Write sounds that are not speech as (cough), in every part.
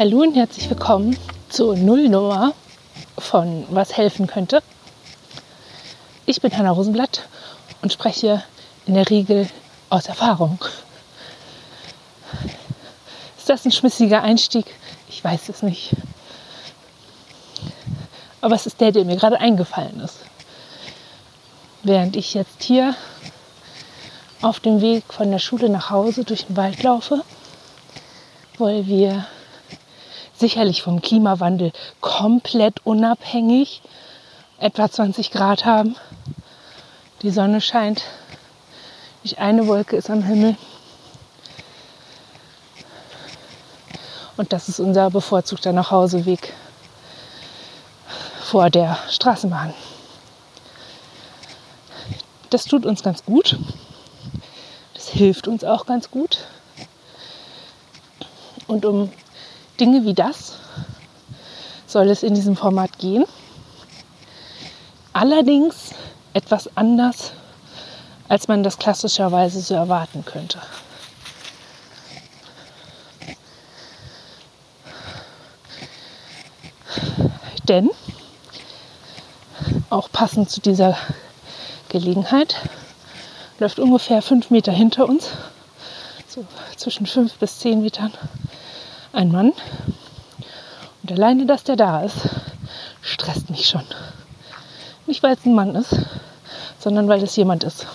Hallo und herzlich willkommen zur Nullnummer von Was helfen könnte. Ich bin Hanna Rosenblatt und spreche in der Regel aus Erfahrung. Ist das ein schmissiger Einstieg? Ich weiß es nicht. Aber es ist der, der mir gerade eingefallen ist. Während ich jetzt hier auf dem Weg von der Schule nach Hause durch den Wald laufe, weil wir sicherlich vom Klimawandel komplett unabhängig etwa 20 Grad haben. Die Sonne scheint, nicht eine Wolke ist am Himmel. Und das ist unser bevorzugter Nachhauseweg vor der Straßenbahn. Das tut uns ganz gut. Das hilft uns auch ganz gut. Und um Dinge wie das soll es in diesem Format gehen. Allerdings etwas anders, als man das klassischerweise so erwarten könnte. Denn, auch passend zu dieser Gelegenheit, läuft ungefähr fünf Meter hinter uns, so zwischen fünf bis zehn Metern, ein Mann. Und alleine, dass der da ist, stresst mich schon. Nicht, weil es ein Mann ist, sondern weil es jemand ist.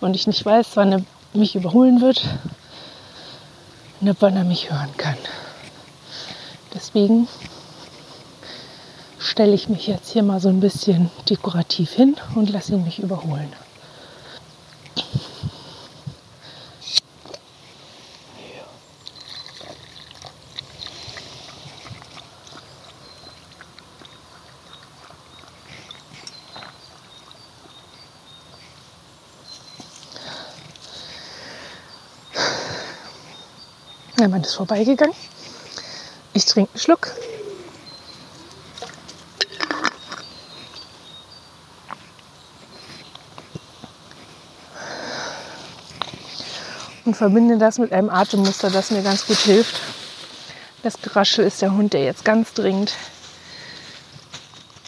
Und ich nicht weiß, wann er mich überholen wird und wann er mich hören kann. Deswegen stelle ich mich jetzt hier mal so ein bisschen dekorativ hin und lasse ihn mich überholen. Der Mann ist vorbeigegangen. Ich trinke einen Schluck. Und verbinde das mit einem Atemmuster, das mir ganz gut hilft. Das Geraschel ist der Hund, der jetzt ganz dringend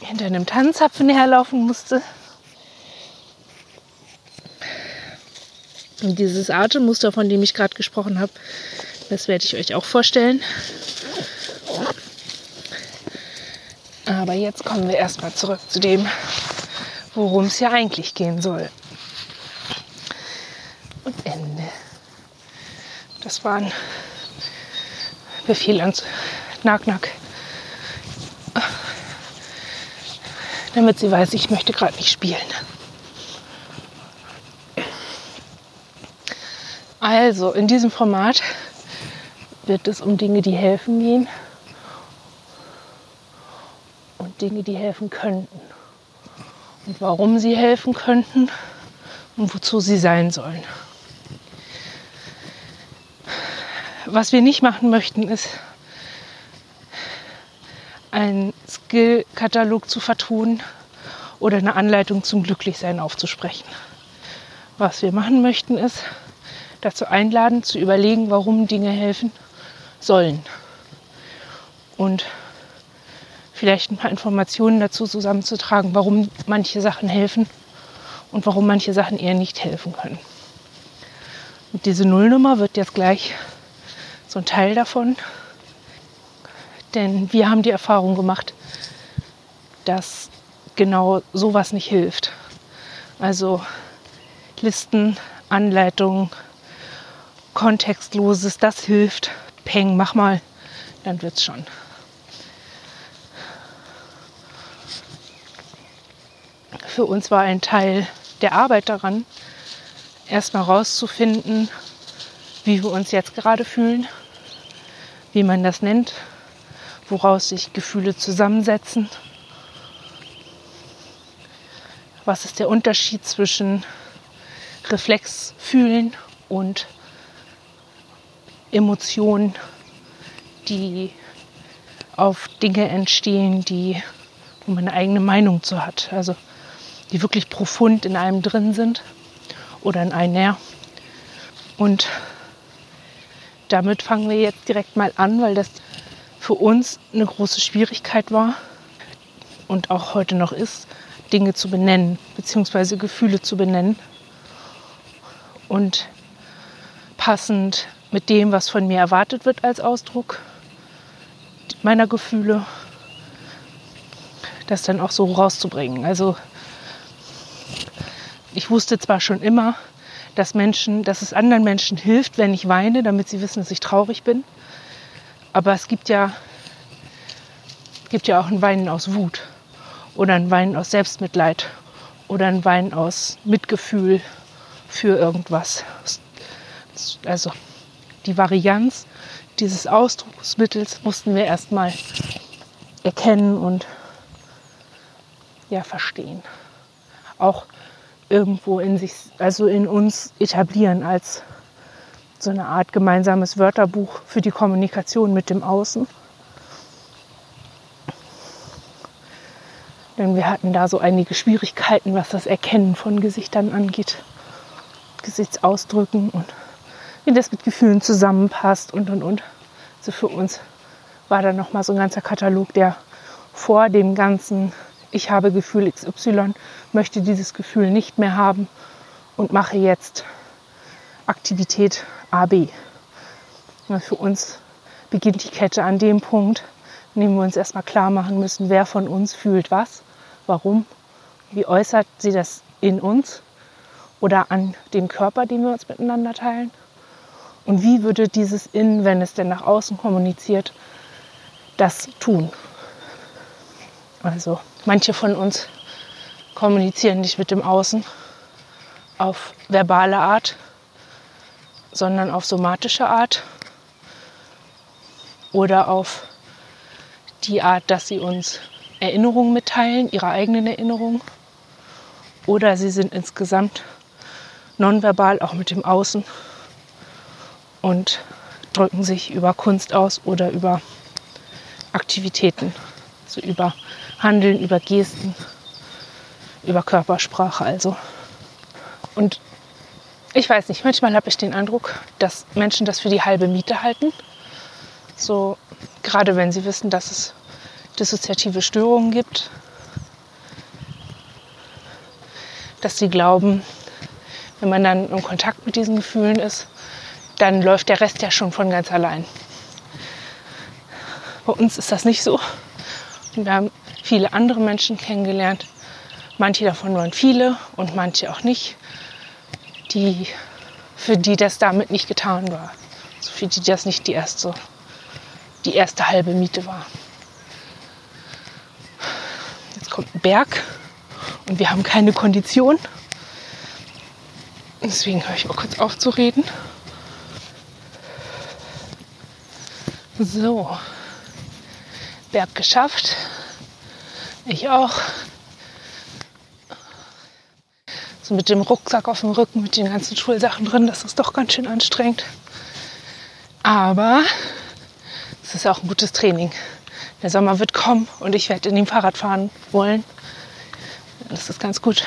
hinter einem Tannenzapfen herlaufen musste. Und dieses Atemmuster, von dem ich gerade gesprochen habe, das werde ich euch auch vorstellen. Aber jetzt kommen wir erstmal zurück zu dem, worum es ja eigentlich gehen soll. Und Ende. Das war ein Befehl ans Knack-Knack. Damit sie weiß, ich möchte gerade nicht spielen. Also, in diesem Format wird es um Dinge, die helfen gehen und Dinge, die helfen könnten. Und warum sie helfen könnten und wozu sie sein sollen. Was wir nicht machen möchten, ist einen Skill-Katalog zu vertonen oder eine Anleitung zum Glücklichsein aufzusprechen. Was wir machen möchten, ist dazu einladen, zu überlegen, warum Dinge helfen sollen. Und vielleicht ein paar Informationen dazu zusammenzutragen, warum manche Sachen helfen und warum manche Sachen eher nicht helfen können. Und diese Nullnummer wird jetzt gleich so ein Teil davon. Denn wir haben die Erfahrung gemacht, dass genau sowas nicht hilft. Also Listen, Anleitungen, Kontextloses, das hilft peng, mach mal, dann wird's schon. Für uns war ein Teil der Arbeit daran, erstmal rauszufinden, wie wir uns jetzt gerade fühlen, wie man das nennt, woraus sich Gefühle zusammensetzen. Was ist der Unterschied zwischen Reflexfühlen und Emotionen, die auf Dinge entstehen, die, wo man eine eigene Meinung zu hat. Also die wirklich profund in einem drin sind oder in einer. Und damit fangen wir jetzt direkt mal an, weil das für uns eine große Schwierigkeit war und auch heute noch ist, Dinge zu benennen, beziehungsweise Gefühle zu benennen. Und passend mit dem, was von mir erwartet wird als Ausdruck meiner Gefühle, das dann auch so rauszubringen. Also ich wusste zwar schon immer, dass Menschen, dass es anderen Menschen hilft, wenn ich weine, damit sie wissen, dass ich traurig bin. Aber es gibt ja, gibt ja auch ein Weinen aus Wut oder ein Weinen aus Selbstmitleid oder ein Weinen aus Mitgefühl für irgendwas. Also die Varianz dieses Ausdrucksmittels mussten wir erstmal erkennen und ja verstehen. Auch irgendwo in sich, also in uns etablieren als so eine Art gemeinsames Wörterbuch für die Kommunikation mit dem Außen. Denn wir hatten da so einige Schwierigkeiten, was das Erkennen von Gesichtern angeht, Gesichtsausdrücken und wie das mit Gefühlen zusammenpasst und und und. Also für uns war da noch mal so ein ganzer Katalog, der vor dem ganzen ich habe Gefühl XY, möchte dieses Gefühl nicht mehr haben und mache jetzt Aktivität AB. Für uns beginnt die Kette an dem Punkt, an dem wir uns erstmal klar machen müssen, wer von uns fühlt was, warum, wie äußert sie das in uns oder an dem Körper, den wir uns miteinander teilen. Und wie würde dieses In, wenn es denn nach außen kommuniziert, das tun? Also manche von uns kommunizieren nicht mit dem Außen auf verbale Art, sondern auf somatische Art oder auf die Art, dass sie uns Erinnerungen mitteilen, ihre eigenen Erinnerungen. Oder sie sind insgesamt nonverbal auch mit dem Außen und drücken sich über Kunst aus oder über Aktivitäten, so über Handeln, über Gesten, über Körpersprache also. Und ich weiß nicht, manchmal habe ich den Eindruck, dass Menschen das für die halbe Miete halten. So, gerade wenn sie wissen, dass es dissoziative Störungen gibt, dass sie glauben, wenn man dann im Kontakt mit diesen Gefühlen ist, dann läuft der Rest ja schon von ganz allein. Bei uns ist das nicht so. Und wir haben viele andere Menschen kennengelernt. Manche davon waren viele und manche auch nicht, die, für die das damit nicht getan war. Also für die das nicht die erste, die erste halbe Miete war. Jetzt kommt ein Berg und wir haben keine Kondition. Deswegen höre ich auch kurz auf zu reden. So, Berg geschafft. Ich auch. So mit dem Rucksack auf dem Rücken, mit den ganzen Schulsachen drin, das ist doch ganz schön anstrengend. Aber es ist auch ein gutes Training. Der Sommer wird kommen und ich werde in dem Fahrrad fahren wollen. Das ist ganz gut,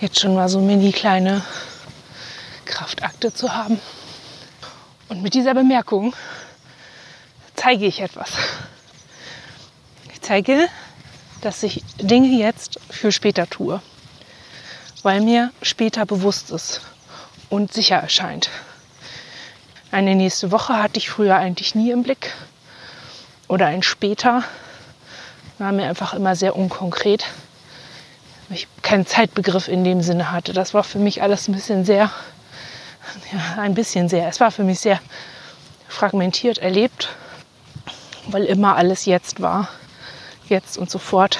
jetzt schon mal so mini kleine Kraftakte zu haben. Und mit dieser Bemerkung zeige ich etwas. Ich zeige, dass ich Dinge jetzt für später tue, weil mir später bewusst ist und sicher erscheint. Eine nächste Woche hatte ich früher eigentlich nie im Blick oder ein später war mir einfach immer sehr unkonkret. Ich keinen Zeitbegriff in dem Sinne hatte. Das war für mich alles ein bisschen sehr, ja, ein bisschen sehr. Es war für mich sehr fragmentiert erlebt, weil immer alles jetzt war jetzt und sofort.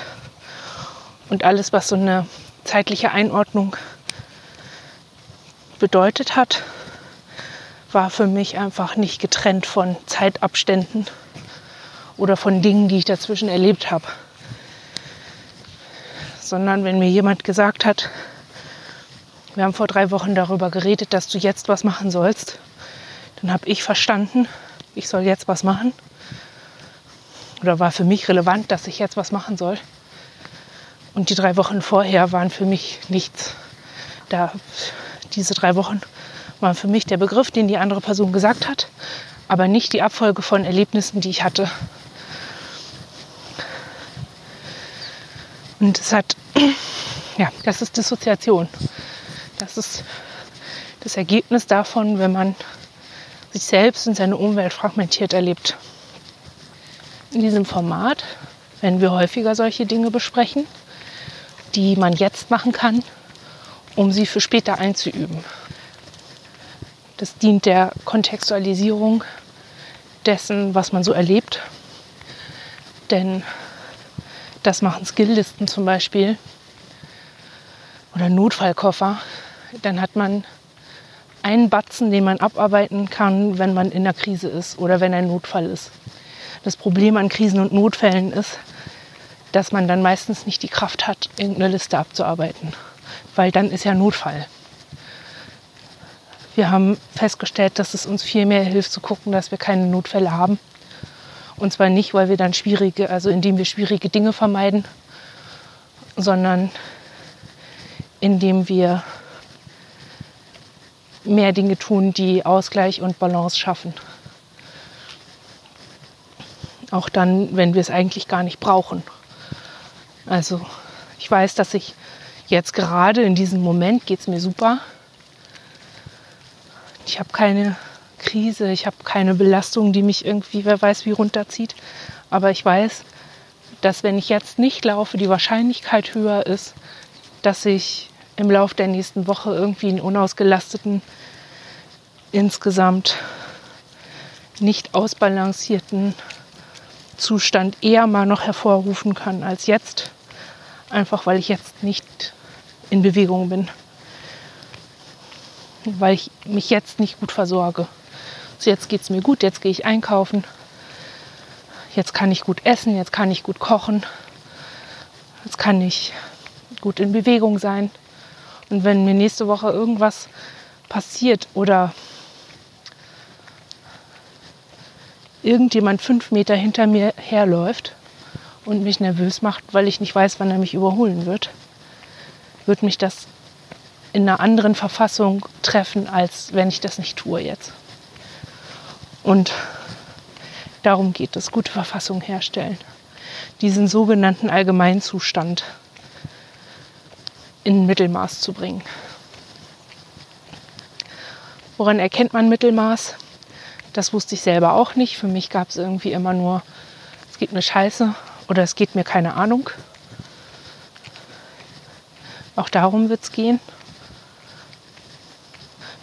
Und alles, was so eine zeitliche Einordnung bedeutet hat, war für mich einfach nicht getrennt von Zeitabständen oder von Dingen, die ich dazwischen erlebt habe. Sondern wenn mir jemand gesagt hat, wir haben vor drei Wochen darüber geredet, dass du jetzt was machen sollst, dann habe ich verstanden, ich soll jetzt was machen oder war für mich relevant, dass ich jetzt was machen soll. Und die drei Wochen vorher waren für mich nichts. Da, diese drei Wochen war für mich der Begriff, den die andere Person gesagt hat, aber nicht die Abfolge von Erlebnissen, die ich hatte. Und es hat, (clears throat) ja, das ist Dissoziation. Das ist das Ergebnis davon, wenn man sich selbst und seine Umwelt fragmentiert erlebt. In diesem Format werden wir häufiger solche Dinge besprechen, die man jetzt machen kann, um sie für später einzuüben. Das dient der Kontextualisierung dessen, was man so erlebt. Denn das machen Skilllisten zum Beispiel oder Notfallkoffer. Dann hat man einen Batzen, den man abarbeiten kann, wenn man in der Krise ist oder wenn ein Notfall ist. Das Problem an Krisen und Notfällen ist, dass man dann meistens nicht die Kraft hat, irgendeine Liste abzuarbeiten, weil dann ist ja Notfall. Wir haben festgestellt, dass es uns viel mehr hilft zu gucken, dass wir keine Notfälle haben. Und zwar nicht, weil wir dann schwierige, also indem wir schwierige Dinge vermeiden, sondern indem wir mehr Dinge tun, die Ausgleich und Balance schaffen. Auch dann, wenn wir es eigentlich gar nicht brauchen. Also ich weiß, dass ich jetzt gerade in diesem Moment geht es mir super. Ich habe keine Krise, ich habe keine Belastung, die mich irgendwie, wer weiß, wie runterzieht. Aber ich weiß, dass wenn ich jetzt nicht laufe, die Wahrscheinlichkeit höher ist, dass ich im Laufe der nächsten Woche irgendwie einen unausgelasteten, insgesamt nicht ausbalancierten Zustand eher mal noch hervorrufen kann als jetzt. Einfach weil ich jetzt nicht in Bewegung bin. Weil ich mich jetzt nicht gut versorge. So jetzt geht es mir gut, jetzt gehe ich einkaufen. Jetzt kann ich gut essen, jetzt kann ich gut kochen. Jetzt kann ich gut in Bewegung sein. Und wenn mir nächste Woche irgendwas passiert oder irgendjemand fünf Meter hinter mir herläuft und mich nervös macht, weil ich nicht weiß, wann er mich überholen wird, wird mich das in einer anderen Verfassung treffen, als wenn ich das nicht tue jetzt. Und darum geht es, gute Verfassung herstellen. Diesen sogenannten Allgemeinzustand in Mittelmaß zu bringen. Woran erkennt man Mittelmaß? Das wusste ich selber auch nicht. Für mich gab es irgendwie immer nur, es geht mir scheiße oder es geht mir keine Ahnung. Auch darum wird es gehen.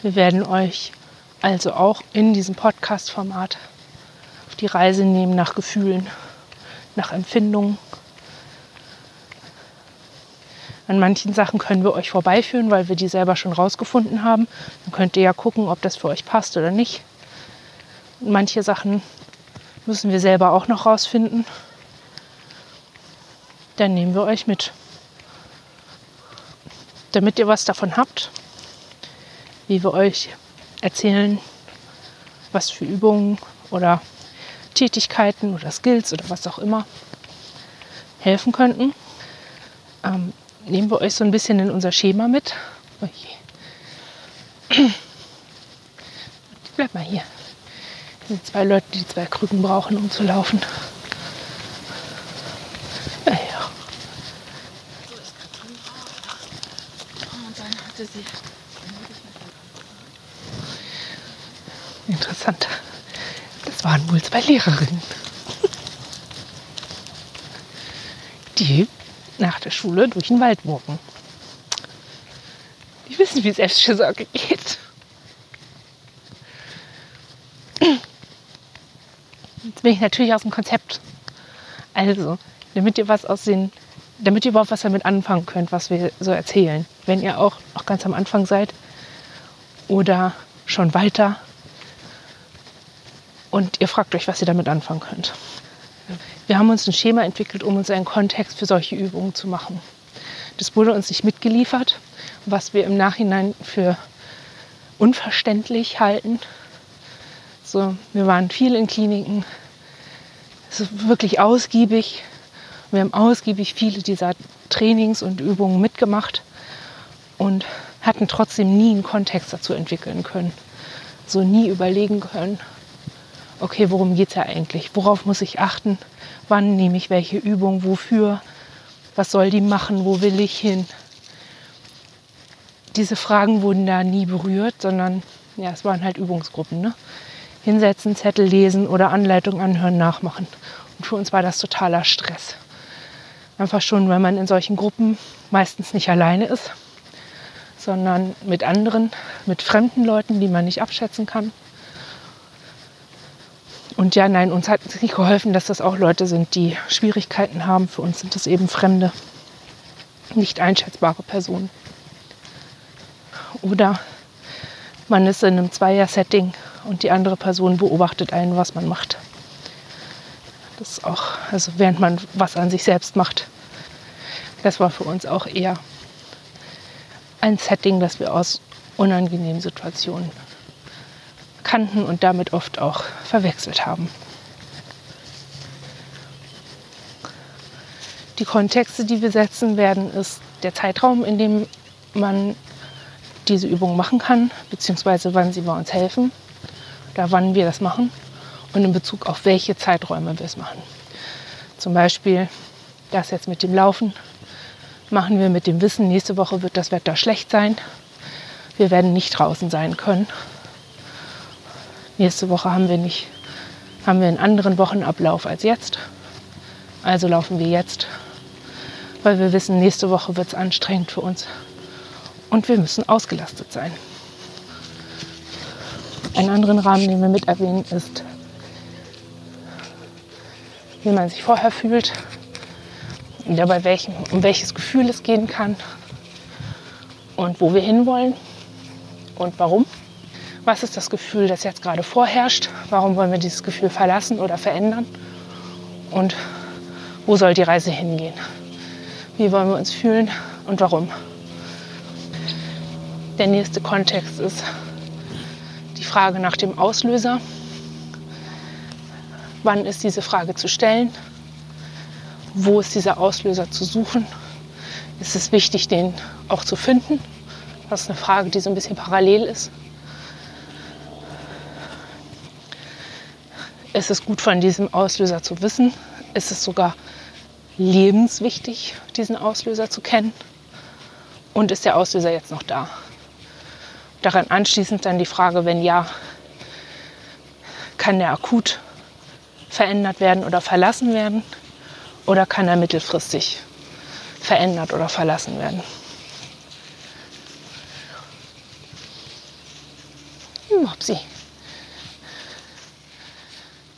Wir werden euch also auch in diesem Podcast-Format auf die Reise nehmen nach Gefühlen, nach Empfindungen. An manchen Sachen können wir euch vorbeiführen, weil wir die selber schon rausgefunden haben. Dann könnt ihr ja gucken, ob das für euch passt oder nicht. Manche Sachen müssen wir selber auch noch rausfinden. Dann nehmen wir euch mit. Damit ihr was davon habt, wie wir euch erzählen, was für Übungen oder Tätigkeiten oder Skills oder was auch immer helfen könnten. Ähm, nehmen wir euch so ein bisschen in unser Schema mit. Oh (clears throat) Bleib mal hier. Sind zwei Leute, die zwei Krücken brauchen, um zu laufen. Ja, ja. Interessant. Das waren wohl zwei Lehrerinnen. Die nach der Schule durch den Wald walken. Die wissen, wie Selbstfürsorge geht. Jetzt bin ich natürlich aus dem Konzept. Also, damit ihr was aus den, damit ihr überhaupt was damit anfangen könnt, was wir so erzählen. Wenn ihr auch noch ganz am Anfang seid oder schon weiter und ihr fragt euch, was ihr damit anfangen könnt. Wir haben uns ein Schema entwickelt, um uns einen Kontext für solche Übungen zu machen. Das wurde uns nicht mitgeliefert, was wir im Nachhinein für unverständlich halten. So, wir waren viel in Kliniken, wirklich ausgiebig. Wir haben ausgiebig viele dieser Trainings und Übungen mitgemacht und hatten trotzdem nie einen Kontext dazu entwickeln können. So nie überlegen können, okay, worum geht es ja eigentlich? Worauf muss ich achten? Wann nehme ich welche Übung? Wofür? Was soll die machen? Wo will ich hin? Diese Fragen wurden da nie berührt, sondern ja, es waren halt Übungsgruppen. Ne? Hinsetzen, Zettel lesen oder Anleitung anhören, nachmachen. Und für uns war das totaler Stress. Einfach schon, weil man in solchen Gruppen meistens nicht alleine ist, sondern mit anderen, mit fremden Leuten, die man nicht abschätzen kann. Und ja, nein, uns hat es nicht geholfen, dass das auch Leute sind, die Schwierigkeiten haben. Für uns sind das eben fremde, nicht einschätzbare Personen. Oder man ist in einem Zweier-Setting und die andere Person beobachtet einen, was man macht. Das ist auch, also während man was an sich selbst macht. Das war für uns auch eher ein Setting, das wir aus unangenehmen Situationen kannten und damit oft auch verwechselt haben. Die Kontexte, die wir setzen werden, ist der Zeitraum, in dem man diese Übung machen kann, beziehungsweise wann sie bei uns helfen oder wann wir das machen und in Bezug auf welche Zeiträume wir es machen. Zum Beispiel das jetzt mit dem Laufen machen wir mit dem Wissen, nächste Woche wird das Wetter schlecht sein. Wir werden nicht draußen sein können. Nächste Woche haben wir nicht, haben wir einen anderen Wochenablauf als jetzt. Also laufen wir jetzt, weil wir wissen, nächste Woche wird es anstrengend für uns und wir müssen ausgelastet sein. Einen anderen Rahmen, den wir mit erwähnen, ist, wie man sich vorher fühlt, ja, bei um welches Gefühl es gehen kann und wo wir hinwollen und warum. Was ist das Gefühl, das jetzt gerade vorherrscht? Warum wollen wir dieses Gefühl verlassen oder verändern? Und wo soll die Reise hingehen? Wie wollen wir uns fühlen und warum? Der nächste Kontext ist die Frage nach dem Auslöser. Wann ist diese Frage zu stellen? Wo ist dieser Auslöser zu suchen? Ist es wichtig, den auch zu finden? Das ist eine Frage, die so ein bisschen parallel ist. Ist es gut von diesem Auslöser zu wissen? Ist es sogar lebenswichtig, diesen Auslöser zu kennen? Und ist der Auslöser jetzt noch da? Daran anschließend dann die Frage, wenn ja, kann der akut verändert werden oder verlassen werden oder kann er mittelfristig verändert oder verlassen werden. Mopsi.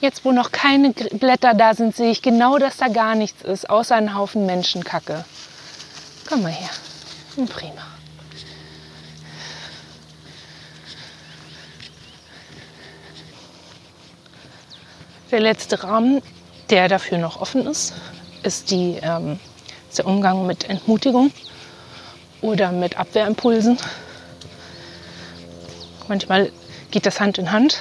Jetzt, wo noch keine Blätter da sind, sehe ich genau, dass da gar nichts ist, außer ein Haufen Menschenkacke. Komm mal her. Prima. Der letzte Rahmen, der dafür noch offen ist, ist, die, ähm, der Umgang mit Entmutigung oder mit Abwehrimpulsen. Manchmal geht das Hand in Hand.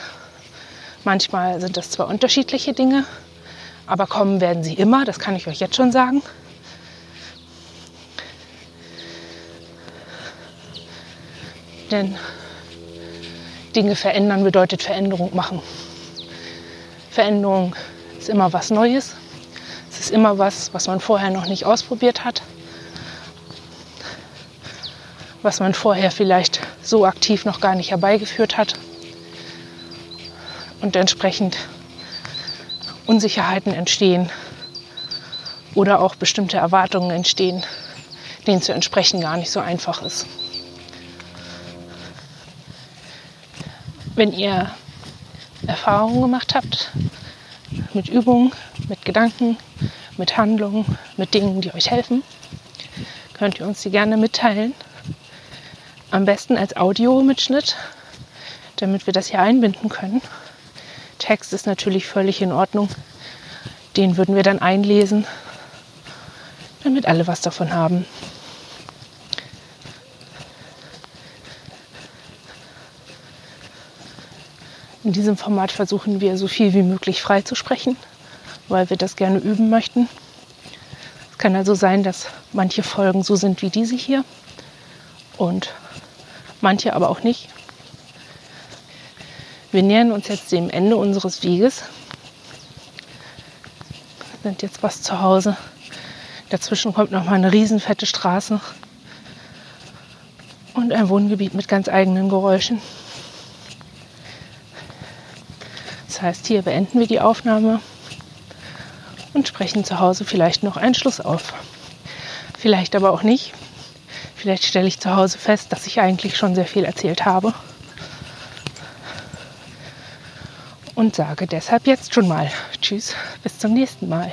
Manchmal sind das zwar unterschiedliche Dinge, aber kommen werden sie immer, das kann ich euch jetzt schon sagen. Denn Dinge verändern bedeutet Veränderung machen. Veränderung ist immer was Neues. Es ist immer was, was man vorher noch nicht ausprobiert hat. Was man vorher vielleicht so aktiv noch gar nicht herbeigeführt hat. Und entsprechend Unsicherheiten entstehen oder auch bestimmte Erwartungen entstehen, denen zu entsprechen gar nicht so einfach ist. Wenn ihr Erfahrungen gemacht habt mit Übungen, mit Gedanken, mit Handlungen, mit Dingen, die euch helfen, könnt ihr uns die gerne mitteilen. Am besten als Audiomitschnitt, damit wir das hier einbinden können. Text ist natürlich völlig in Ordnung. Den würden wir dann einlesen, damit alle was davon haben. In diesem Format versuchen wir so viel wie möglich frei zu sprechen, weil wir das gerne üben möchten. Es kann also sein, dass manche Folgen so sind wie diese hier und manche aber auch nicht. Wir nähern uns jetzt dem Ende unseres Weges. Wir sind jetzt fast zu Hause. Dazwischen kommt noch mal eine riesenfette Straße und ein Wohngebiet mit ganz eigenen Geräuschen. Das heißt, hier beenden wir die Aufnahme und sprechen zu Hause vielleicht noch einen Schluss auf. Vielleicht aber auch nicht. Vielleicht stelle ich zu Hause fest, dass ich eigentlich schon sehr viel erzählt habe. Und sage deshalb jetzt schon mal Tschüss, bis zum nächsten Mal.